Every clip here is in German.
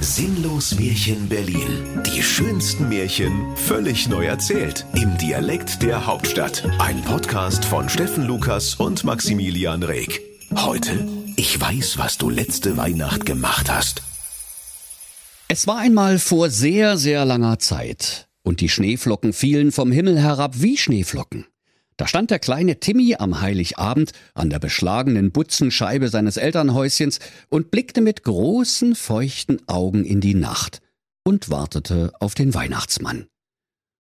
Sinnlos Märchen Berlin. Die schönsten Märchen völlig neu erzählt. Im Dialekt der Hauptstadt. Ein Podcast von Steffen Lukas und Maximilian Reg. Heute, ich weiß, was du letzte Weihnacht gemacht hast. Es war einmal vor sehr, sehr langer Zeit. Und die Schneeflocken fielen vom Himmel herab wie Schneeflocken. Da stand der kleine Timmy am Heiligabend an der beschlagenen Butzenscheibe seines Elternhäuschens und blickte mit großen, feuchten Augen in die Nacht und wartete auf den Weihnachtsmann.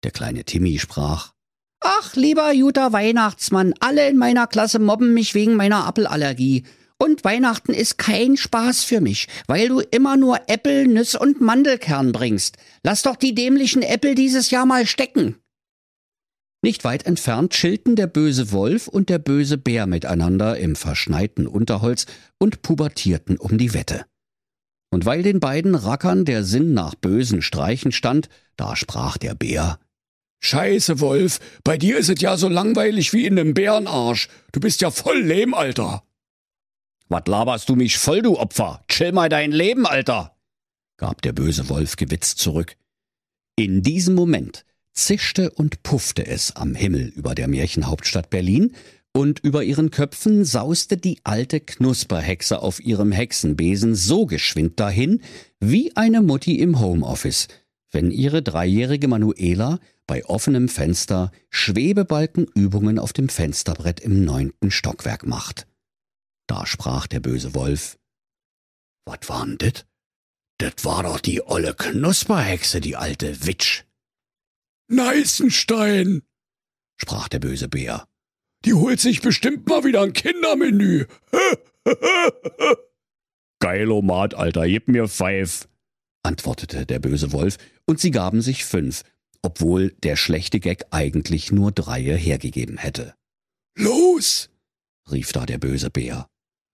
Der kleine Timmy sprach Ach, lieber Juter Weihnachtsmann, alle in meiner Klasse mobben mich wegen meiner Appelallergie. Und Weihnachten ist kein Spaß für mich, weil du immer nur Äpfel, Nüsse und Mandelkern bringst. Lass doch die dämlichen Äpfel dieses Jahr mal stecken. Nicht weit entfernt chillten der böse Wolf und der böse Bär miteinander im verschneiten Unterholz und pubertierten um die Wette. Und weil den beiden Rackern der Sinn nach bösen Streichen stand, da sprach der Bär Scheiße, Wolf, bei dir ist es ja so langweilig wie in nem Bärenarsch. Du bist ja voll lehm, Alter. Was laberst du mich voll, du Opfer? Chill mal dein Leben, Alter, gab der böse Wolf gewitzt zurück. In diesem Moment zischte und puffte es am Himmel über der Märchenhauptstadt Berlin, und über ihren Köpfen sauste die alte Knusperhexe auf ihrem Hexenbesen so geschwind dahin, wie eine Mutti im Homeoffice, wenn ihre dreijährige Manuela bei offenem Fenster Schwebebalkenübungen auf dem Fensterbrett im neunten Stockwerk macht. Da sprach der böse Wolf. Was war'n dit? Det war doch die olle Knusperhexe, die alte Witsch. Neißenstein, sprach der böse Bär. Die holt sich bestimmt mal wieder ein Kindermenü. Geilomat, Alter, gib mir Pfeif, antwortete der böse Wolf, und sie gaben sich fünf, obwohl der schlechte Gag eigentlich nur dreie hergegeben hätte. Los, rief da der böse Bär.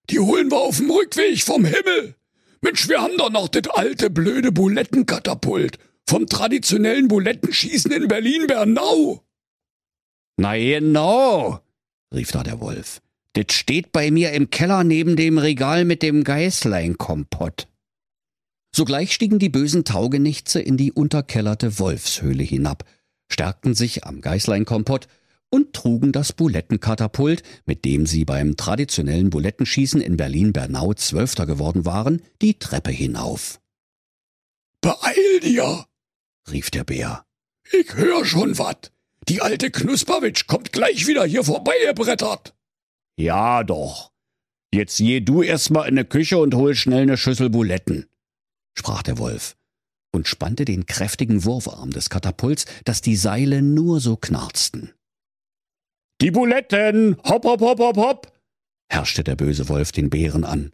Die holen wir auf dem Rückweg vom Himmel. Mensch, wir haben doch noch das alte blöde Bulettenkatapult vom traditionellen Bulettenschießen in Berlin-Bernau. Na genau, rief da der Wolf. Das steht bei mir im Keller neben dem Regal mit dem Geißleinkompott. Sogleich stiegen die bösen Taugenichtse in die unterkellerte Wolfshöhle hinab, stärkten sich am Geißleinkompott und trugen das Bulettenkatapult, mit dem sie beim traditionellen Bulettenschießen in Berlin-Bernau Zwölfter geworden waren, die Treppe hinauf. Beeil dir, rief der Bär. Ich hör schon wat. Die alte Knusperwitsch kommt gleich wieder hier vorbeigebrettert. Ja doch. Jetzt geh du erst mal in ne Küche und hol schnell ne Schüssel Buletten, sprach der Wolf und spannte den kräftigen Wurfarm des Katapults, dass die Seile nur so knarzten. Die Buletten! Hopp, hopp, hopp, hopp, hopp! herrschte der böse Wolf den Bären an.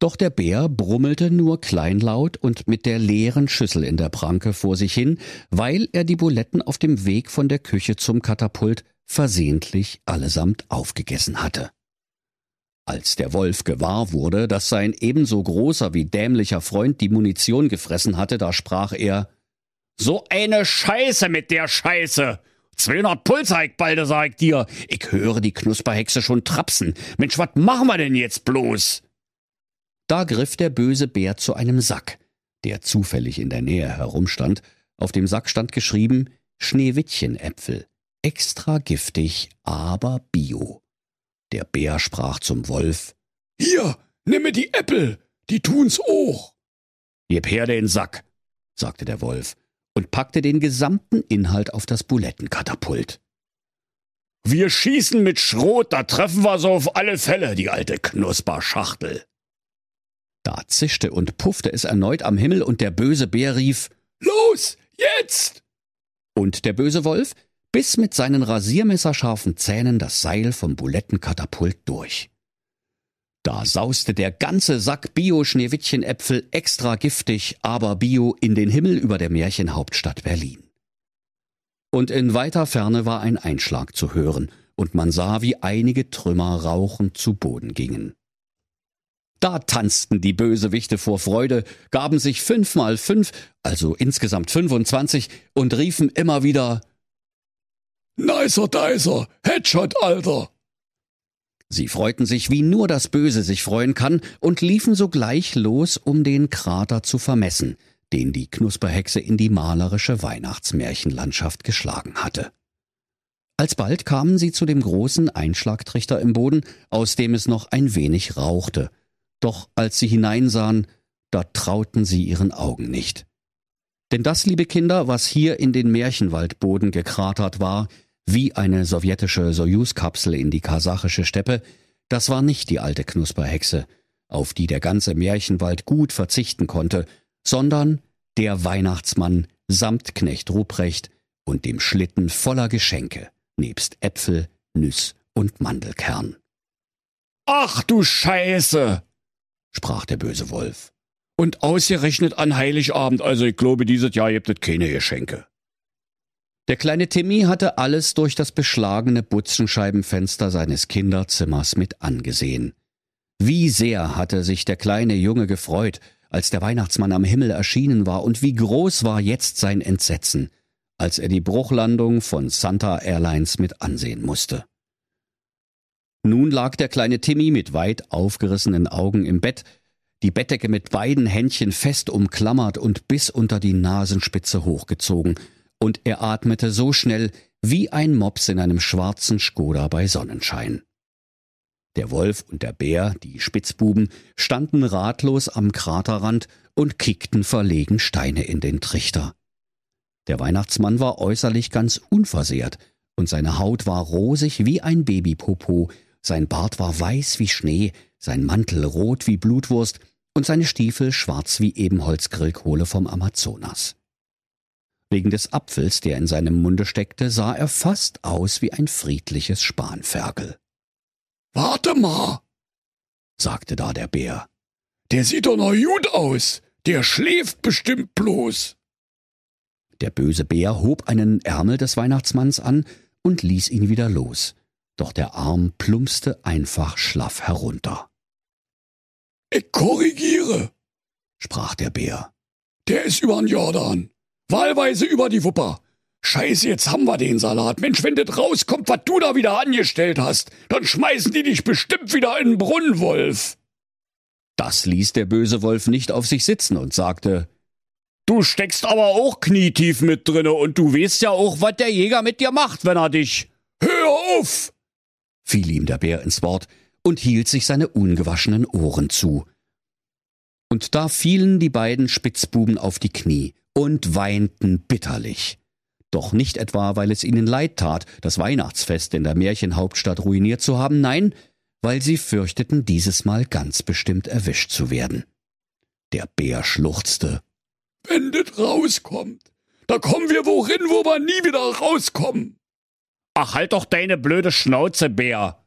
Doch der Bär brummelte nur kleinlaut und mit der leeren Schüssel in der Pranke vor sich hin, weil er die Buletten auf dem Weg von der Küche zum Katapult versehentlich allesamt aufgegessen hatte. Als der Wolf gewahr wurde, dass sein ebenso großer wie dämlicher Freund die Munition gefressen hatte, da sprach er So eine Scheiße mit der Scheiße! 200 Puls heik balde, sag ich dir. Ich höre die Knusperhexe schon trapsen. Mensch, was machen wir denn jetzt bloß? Da griff der böse Bär zu einem Sack, der zufällig in der Nähe herumstand. Auf dem Sack stand geschrieben Schneewittchenäpfel, extra giftig, aber bio. Der Bär sprach zum Wolf Hier, nimm mir die Äpfel, die tun's auch. Gib her den Sack, sagte der Wolf und packte den gesamten Inhalt auf das Bulettenkatapult. Wir schießen mit Schrot, da treffen wir so auf alle Fälle, die alte Knusperschachtel. Da zischte und puffte es erneut am Himmel und der böse Bär rief Los, jetzt! Und der böse Wolf biss mit seinen rasiermesserscharfen Zähnen das Seil vom Bulettenkatapult durch. Da sauste der ganze Sack Bio-Schneewittchenäpfel extra giftig, aber Bio in den Himmel über der Märchenhauptstadt Berlin. Und in weiter Ferne war ein Einschlag zu hören, und man sah, wie einige Trümmer rauchend zu Boden gingen. Da tanzten die Bösewichte vor Freude, gaben sich fünf mal fünf, also insgesamt fünfundzwanzig, und riefen immer wieder Nicer Dicer, Headshot, Alter! Sie freuten sich, wie nur das Böse sich freuen kann, und liefen sogleich los, um den Krater zu vermessen, den die Knusperhexe in die malerische Weihnachtsmärchenlandschaft geschlagen hatte. Alsbald kamen sie zu dem großen Einschlagtrichter im Boden, aus dem es noch ein wenig rauchte. Doch als sie hineinsahen, da trauten sie ihren Augen nicht. Denn das, liebe Kinder, was hier in den Märchenwaldboden gekratert war, wie eine sowjetische Sojus-Kapsel in die kasachische Steppe, das war nicht die alte Knusperhexe, auf die der ganze Märchenwald gut verzichten konnte, sondern der Weihnachtsmann samt Knecht Ruprecht und dem Schlitten voller Geschenke, nebst Äpfel, Nüss und Mandelkern. Ach du Scheiße, sprach der böse Wolf. Und ausgerechnet an Heiligabend, also ich glaube, dieses Jahr gibt es keine Geschenke. Der kleine Timmy hatte alles durch das beschlagene Butzenscheibenfenster seines Kinderzimmers mit angesehen. Wie sehr hatte sich der kleine Junge gefreut, als der Weihnachtsmann am Himmel erschienen war, und wie groß war jetzt sein Entsetzen, als er die Bruchlandung von Santa Airlines mit ansehen musste. Nun lag der kleine Timmy mit weit aufgerissenen Augen im Bett, die Bettdecke mit beiden Händchen fest umklammert und bis unter die Nasenspitze hochgezogen, und er atmete so schnell wie ein Mops in einem schwarzen Skoda bei Sonnenschein. Der Wolf und der Bär, die Spitzbuben, standen ratlos am Kraterrand und kickten verlegen Steine in den Trichter. Der Weihnachtsmann war äußerlich ganz unversehrt, und seine Haut war rosig wie ein Babypopo, sein Bart war weiß wie Schnee, sein Mantel rot wie Blutwurst und seine Stiefel schwarz wie Ebenholzgrillkohle vom Amazonas. Wegen des Apfels, der in seinem Munde steckte, sah er fast aus wie ein friedliches Spanferkel. Warte mal, sagte da der Bär. Der sieht doch noch gut aus. Der schläft bestimmt bloß. Der böse Bär hob einen Ärmel des Weihnachtsmanns an und ließ ihn wieder los. Doch der Arm plumpste einfach schlaff herunter. Ich korrigiere, sprach der Bär. Der ist übern Jordan. Wahlweise über die Wupper. Scheiße, jetzt haben wir den Salat. Mensch, wenn das rauskommt, was du da wieder angestellt hast, dann schmeißen die dich bestimmt wieder in den Brunnen, Wolf. Das ließ der böse Wolf nicht auf sich sitzen und sagte, Du steckst aber auch knietief mit drinne und du weißt ja auch, was der Jäger mit dir macht, wenn er dich. Hör auf! Fiel ihm der Bär ins Wort und hielt sich seine ungewaschenen Ohren zu. Und da fielen die beiden Spitzbuben auf die Knie und weinten bitterlich. Doch nicht etwa, weil es ihnen leid tat, das Weihnachtsfest in der Märchenhauptstadt ruiniert zu haben, nein, weil sie fürchteten, dieses Mal ganz bestimmt erwischt zu werden. Der Bär schluchzte. Wenn das rauskommt, da kommen wir worin, wo wir nie wieder rauskommen. Ach, halt doch deine blöde Schnauze, Bär,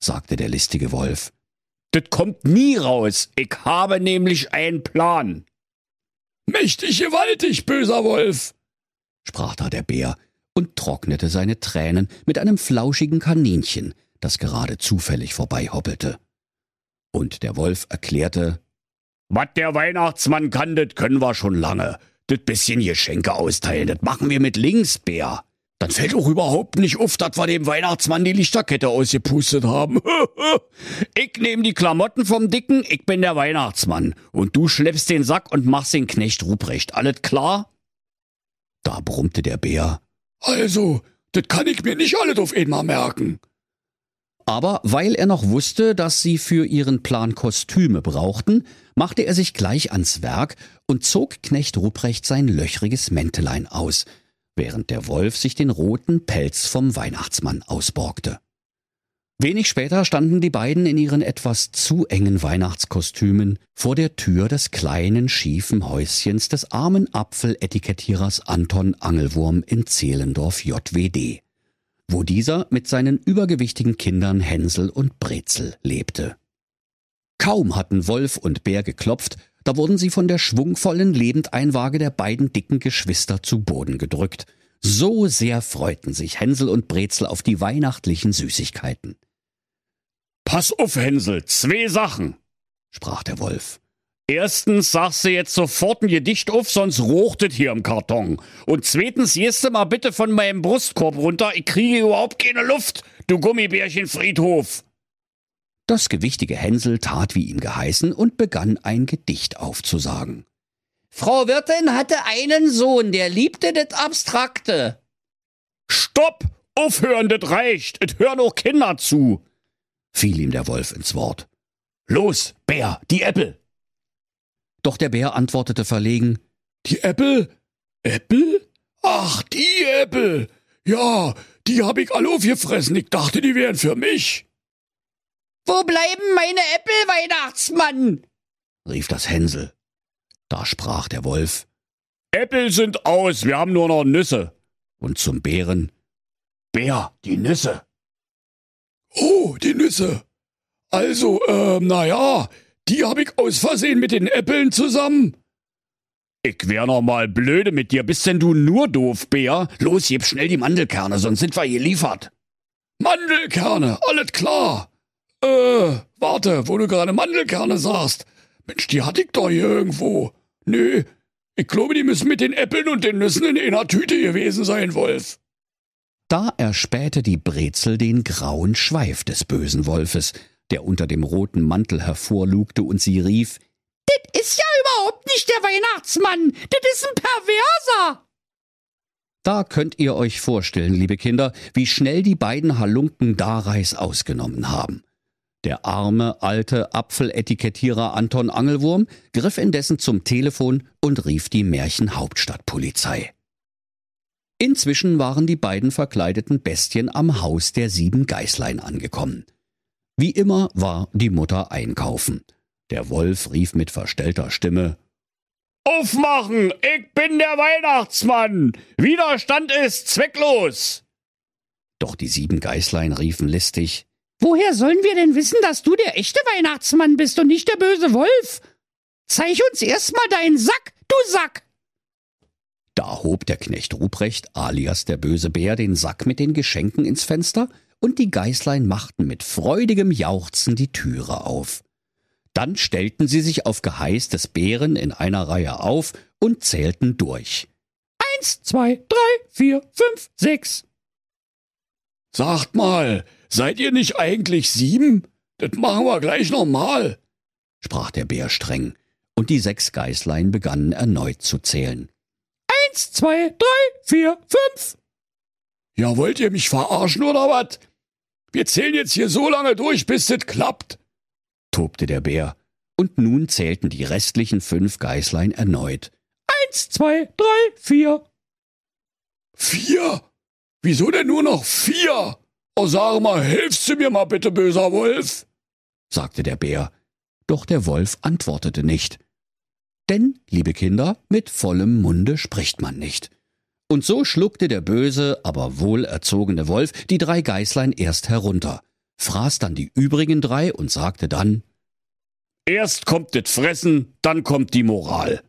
sagte der listige Wolf. Das kommt nie raus. Ich habe nämlich einen Plan. Mächtig gewaltig, böser Wolf, sprach da der Bär und trocknete seine Tränen mit einem flauschigen Kaninchen, das gerade zufällig vorbeihoppelte. Und der Wolf erklärte, Was der Weihnachtsmann kann, das können wir schon lange. Das bisschen Geschenke austeilen, das machen wir mit links, Bär. Dann fällt auch überhaupt nicht auf, dass wir dem Weihnachtsmann die Lichterkette ausgepustet haben. ich nehm die Klamotten vom Dicken, ich bin der Weihnachtsmann. Und du schleppst den Sack und machst den Knecht Ruprecht. Alles klar? Da brummte der Bär. Also, das kann ich mir nicht alles auf einmal merken. Aber weil er noch wusste, dass sie für ihren Plan Kostüme brauchten, machte er sich gleich ans Werk und zog Knecht Ruprecht sein löchriges Mäntelein aus – während der Wolf sich den roten Pelz vom Weihnachtsmann ausborgte. Wenig später standen die beiden in ihren etwas zu engen Weihnachtskostümen vor der Tür des kleinen schiefen Häuschens des armen Apfeletikettierers Anton Angelwurm in Zehlendorf JWD, wo dieser mit seinen übergewichtigen Kindern Hänsel und Brezel lebte. Kaum hatten Wolf und Bär geklopft, da wurden sie von der schwungvollen Lebendeinwaage der beiden dicken Geschwister zu Boden gedrückt. So sehr freuten sich Hänsel und Brezel auf die weihnachtlichen Süßigkeiten. Pass auf, Hänsel, zwei Sachen, sprach der Wolf. Erstens sagst du jetzt sofort ein Gedicht auf, sonst rochtet hier im Karton. Und zweitens gehst du mal bitte von meinem Brustkorb runter, ich kriege überhaupt keine Luft, du Gummibärchen Friedhof. Das gewichtige Hänsel tat wie ihm geheißen und begann ein Gedicht aufzusagen. Frau Wirtin hatte einen Sohn, der liebte das Abstrakte. Stopp! Aufhören, das reicht! Es hören auch Kinder zu! fiel ihm der Wolf ins Wort. Los, Bär, die Äppel! Doch der Bär antwortete verlegen. Die Äppel? Äppel? Ach, die Äppel! Ja, die hab ich alle aufgefressen. Ich dachte, die wären für mich. Wo bleiben meine Äppel, Weihnachtsmann? rief das Hänsel. Da sprach der Wolf. Äppel sind aus, wir haben nur noch Nüsse. Und zum Bären. Bär, die Nüsse. Oh, die Nüsse. Also, äh, na ja, die hab ich aus Versehen mit den Äppeln zusammen. Ich wär noch mal blöde mit dir. Bist denn du nur doof, Bär? Los, gib schnell die Mandelkerne, sonst sind wir geliefert. Mandelkerne, alles klar. Äh, warte, wo du gerade Mandelkerne sagst. Mensch, die hatte ich doch hier irgendwo. Nö, ich glaube, die müssen mit den Äppeln und den Nüssen in einer Tüte gewesen sein, Wolf. Da erspähte die Brezel den grauen Schweif des bösen Wolfes, der unter dem roten Mantel hervorlugte, und sie rief Das ist ja überhaupt nicht der Weihnachtsmann, das ist ein Perverser. Da könnt ihr euch vorstellen, liebe Kinder, wie schnell die beiden Halunken Dareis ausgenommen haben. Der arme, alte Apfeletikettierer Anton Angelwurm griff indessen zum Telefon und rief die Märchenhauptstadtpolizei. Inzwischen waren die beiden verkleideten Bestien am Haus der sieben Geißlein angekommen. Wie immer war die Mutter einkaufen. Der Wolf rief mit verstellter Stimme Aufmachen, ich bin der Weihnachtsmann. Widerstand ist zwecklos. Doch die sieben Geißlein riefen listig Woher sollen wir denn wissen, dass du der echte Weihnachtsmann bist und nicht der böse Wolf? Zeig uns erst mal deinen Sack, du Sack! Da hob der Knecht Ruprecht, alias der böse Bär, den Sack mit den Geschenken ins Fenster, und die Geißlein machten mit freudigem Jauchzen die Türe auf. Dann stellten sie sich auf Geheiß des Bären in einer Reihe auf und zählten durch. Eins, zwei, drei, vier, fünf, sechs. Sagt mal, seid ihr nicht eigentlich sieben? Das machen wir gleich nochmal, sprach der Bär streng, und die sechs Geißlein begannen erneut zu zählen. Eins, zwei, drei, vier, fünf. Ja, wollt ihr mich verarschen oder was? Wir zählen jetzt hier so lange durch, bis das klappt, tobte der Bär, und nun zählten die restlichen fünf Geißlein erneut. Eins, zwei, drei, vier. Vier? Wieso denn nur noch vier? Oh, sag mal, hilfst du mir mal bitte, böser Wolf? sagte der Bär. Doch der Wolf antwortete nicht. Denn, liebe Kinder, mit vollem Munde spricht man nicht. Und so schluckte der böse, aber wohlerzogene Wolf die drei Geißlein erst herunter, fraß dann die übrigen drei und sagte dann Erst kommt das Fressen, dann kommt die Moral.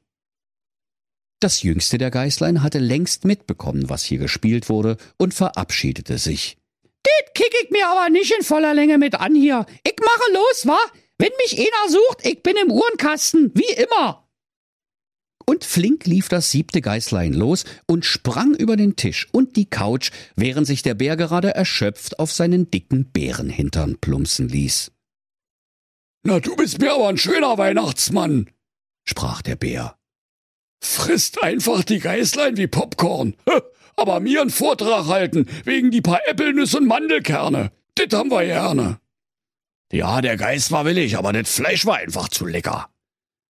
Das jüngste der Geißlein hatte längst mitbekommen, was hier gespielt wurde, und verabschiedete sich. Det kick ich mir aber nicht in voller Länge mit an hier. Ich mache los, wa? Wenn mich einer sucht, ich bin im Uhrenkasten, wie immer und flink lief das siebte Geißlein los und sprang über den Tisch und die Couch, während sich der Bär gerade erschöpft auf seinen dicken Bärenhintern plumpsen ließ. Na, du bist mir aber ein schöner Weihnachtsmann, sprach der Bär. Frisst einfach die Geißlein wie Popcorn, aber mir einen Vortrag halten wegen die paar Äppelnüsse und Mandelkerne. Das haben wir gerne. Ja, der Geist war willig, aber das Fleisch war einfach zu lecker,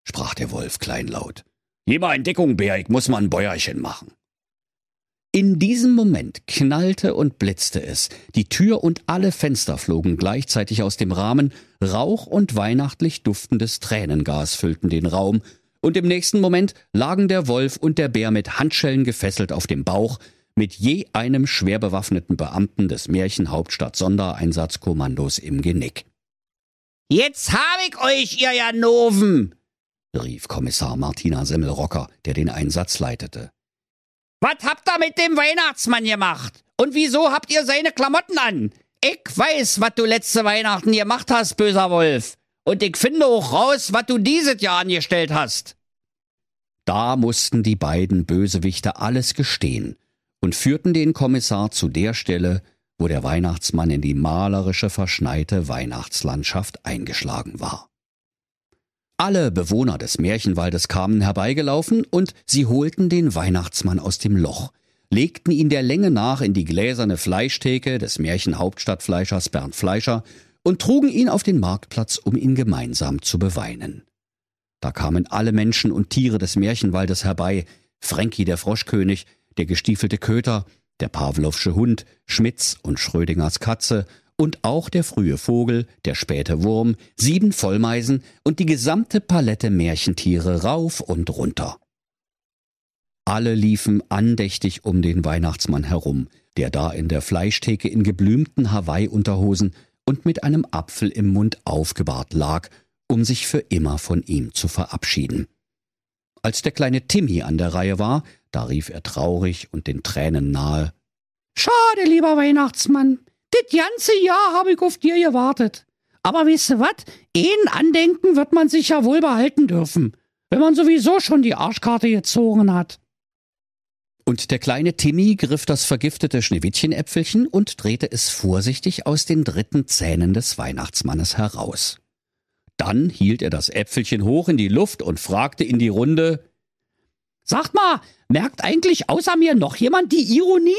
sprach der Wolf kleinlaut. Geh mal in Deckung, Bär, ich muss mal ein Bäuerchen machen. In diesem Moment knallte und blitzte es, die Tür und alle Fenster flogen gleichzeitig aus dem Rahmen, Rauch und weihnachtlich duftendes Tränengas füllten den Raum, und im nächsten Moment lagen der Wolf und der Bär mit Handschellen gefesselt auf dem Bauch, mit je einem schwer bewaffneten Beamten des Märchenhauptstadt Sondereinsatzkommandos im Genick. Jetzt hab ich euch, ihr Janoven, rief Kommissar Martina Semmelrocker, der den Einsatz leitete. Was habt ihr mit dem Weihnachtsmann gemacht? Und wieso habt ihr seine Klamotten an? Ich weiß, was du letzte Weihnachten gemacht hast, böser Wolf. Und ich finde auch raus, was du dieses Jahr angestellt hast. Da mussten die beiden Bösewichte alles gestehen und führten den Kommissar zu der Stelle, wo der Weihnachtsmann in die malerische, verschneite Weihnachtslandschaft eingeschlagen war. Alle Bewohner des Märchenwaldes kamen herbeigelaufen und sie holten den Weihnachtsmann aus dem Loch, legten ihn der Länge nach in die gläserne Fleischtheke des Märchenhauptstadtfleischers Bernd Fleischer und trugen ihn auf den Marktplatz, um ihn gemeinsam zu beweinen. Da kamen alle Menschen und Tiere des Märchenwaldes herbei, Fränki der Froschkönig, der gestiefelte Köter, der Pawlowsche Hund, Schmitz und Schrödingers Katze und auch der frühe Vogel, der späte Wurm, sieben Vollmeisen und die gesamte Palette Märchentiere rauf und runter. Alle liefen andächtig um den Weihnachtsmann herum, der da in der Fleischtheke in geblümten Hawaii-Unterhosen und mit einem Apfel im Mund aufgebahrt lag, um sich für immer von ihm zu verabschieden. Als der kleine Timmy an der Reihe war, da rief er traurig und den Tränen nahe Schade, lieber Weihnachtsmann, das ganze Jahr habe ich auf dir gewartet. Aber du was? Ein Andenken wird man sich ja wohl behalten dürfen, wenn man sowieso schon die Arschkarte gezogen hat. Und der kleine Timmy griff das vergiftete Schneewittchenäpfelchen und drehte es vorsichtig aus den dritten Zähnen des Weihnachtsmannes heraus. Dann hielt er das Äpfelchen hoch in die Luft und fragte in die Runde Sagt mal, merkt eigentlich außer mir noch jemand die Ironie?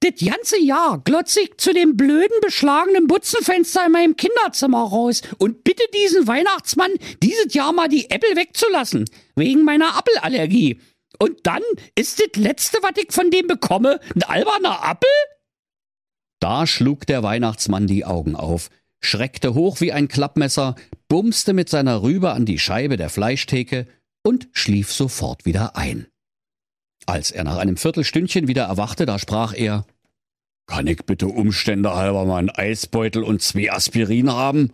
Das ganze Jahr glotz ich zu dem blöden, beschlagenen Butzenfenster in meinem Kinderzimmer raus und bitte diesen Weihnachtsmann, dieses Jahr mal die Äpfel wegzulassen, wegen meiner Appelallergie. Und dann ist das Letzte, was ich von dem bekomme, ein alberner Appel? Da schlug der Weihnachtsmann die Augen auf, schreckte hoch wie ein Klappmesser, bumste mit seiner Rübe an die Scheibe der Fleischtheke und schlief sofort wieder ein. Als er nach einem Viertelstündchen wieder erwachte, da sprach er Kann ich bitte Umstände halber mal Eisbeutel und zwei Aspirin haben?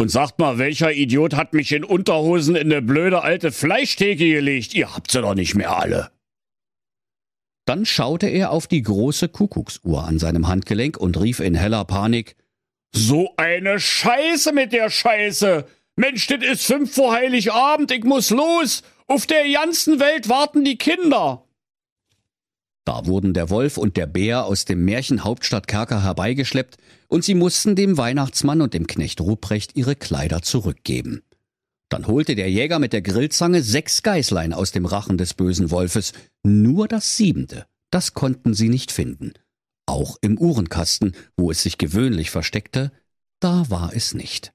Und sagt mal, welcher Idiot hat mich in Unterhosen in ne blöde alte Fleischtheke gelegt? Ihr habt sie doch nicht mehr alle. Dann schaute er auf die große Kuckucksuhr an seinem Handgelenk und rief in heller Panik So eine Scheiße mit der Scheiße! Mensch, das ist fünf vor Heiligabend, ich muss los! Auf der ganzen Welt warten die Kinder. Da wurden der Wolf und der Bär aus dem Märchenhauptstadtkerker herbeigeschleppt, und sie mussten dem Weihnachtsmann und dem Knecht Ruprecht ihre Kleider zurückgeben. Dann holte der Jäger mit der Grillzange sechs Geißlein aus dem Rachen des bösen Wolfes, nur das siebente, das konnten sie nicht finden. Auch im Uhrenkasten, wo es sich gewöhnlich versteckte, da war es nicht.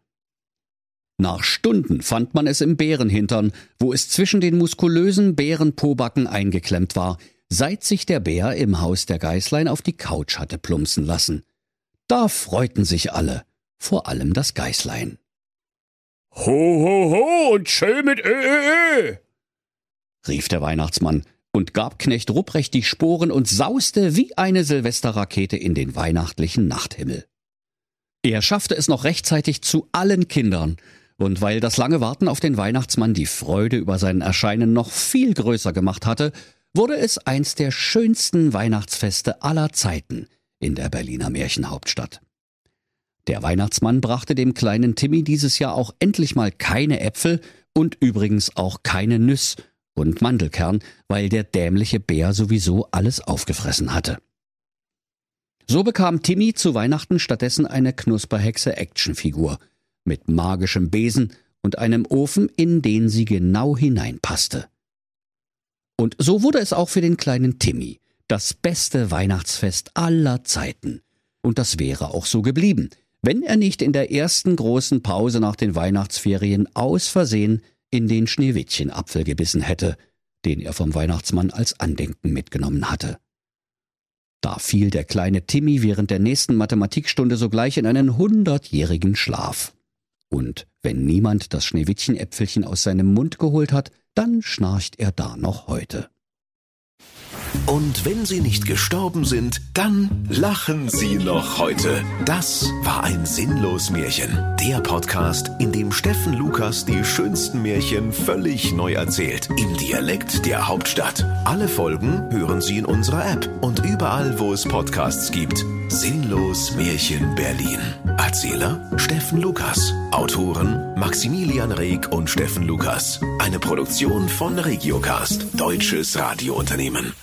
Nach Stunden fand man es im Bärenhintern, wo es zwischen den muskulösen Bärenpobacken eingeklemmt war, seit sich der Bär im Haus der Geißlein auf die Couch hatte plumpsen lassen. Da freuten sich alle, vor allem das Geißlein. Ho, ho, ho und schön mit Ö, Ö, Ö, rief der Weihnachtsmann und gab Knecht Rupprecht die Sporen und sauste wie eine Silvesterrakete in den weihnachtlichen Nachthimmel. Er schaffte es noch rechtzeitig zu allen Kindern, und weil das lange Warten auf den Weihnachtsmann die Freude über sein Erscheinen noch viel größer gemacht hatte, wurde es eins der schönsten Weihnachtsfeste aller Zeiten in der Berliner Märchenhauptstadt. Der Weihnachtsmann brachte dem kleinen Timmy dieses Jahr auch endlich mal keine Äpfel und übrigens auch keine Nüss und Mandelkern, weil der dämliche Bär sowieso alles aufgefressen hatte. So bekam Timmy zu Weihnachten stattdessen eine Knusperhexe Actionfigur – mit magischem Besen und einem Ofen, in den sie genau hineinpasste. Und so wurde es auch für den kleinen Timmy das beste Weihnachtsfest aller Zeiten. Und das wäre auch so geblieben, wenn er nicht in der ersten großen Pause nach den Weihnachtsferien aus Versehen in den Schneewittchenapfel gebissen hätte, den er vom Weihnachtsmann als Andenken mitgenommen hatte. Da fiel der kleine Timmy während der nächsten Mathematikstunde sogleich in einen hundertjährigen Schlaf. Und wenn niemand das Schneewittchenäpfelchen aus seinem Mund geholt hat, dann schnarcht er da noch heute. Und wenn sie nicht gestorben sind, dann lachen sie noch heute. Das war ein sinnlos Märchen. Der Podcast, in dem Steffen Lukas die schönsten Märchen völlig neu erzählt. Im Dialekt der Hauptstadt. Alle Folgen hören Sie in unserer App und überall, wo es Podcasts gibt. Sinnlos Märchen Berlin. Erzähler Steffen Lukas. Autoren Maximilian Reg und Steffen Lukas. Eine Produktion von Regiocast, deutsches Radiounternehmen.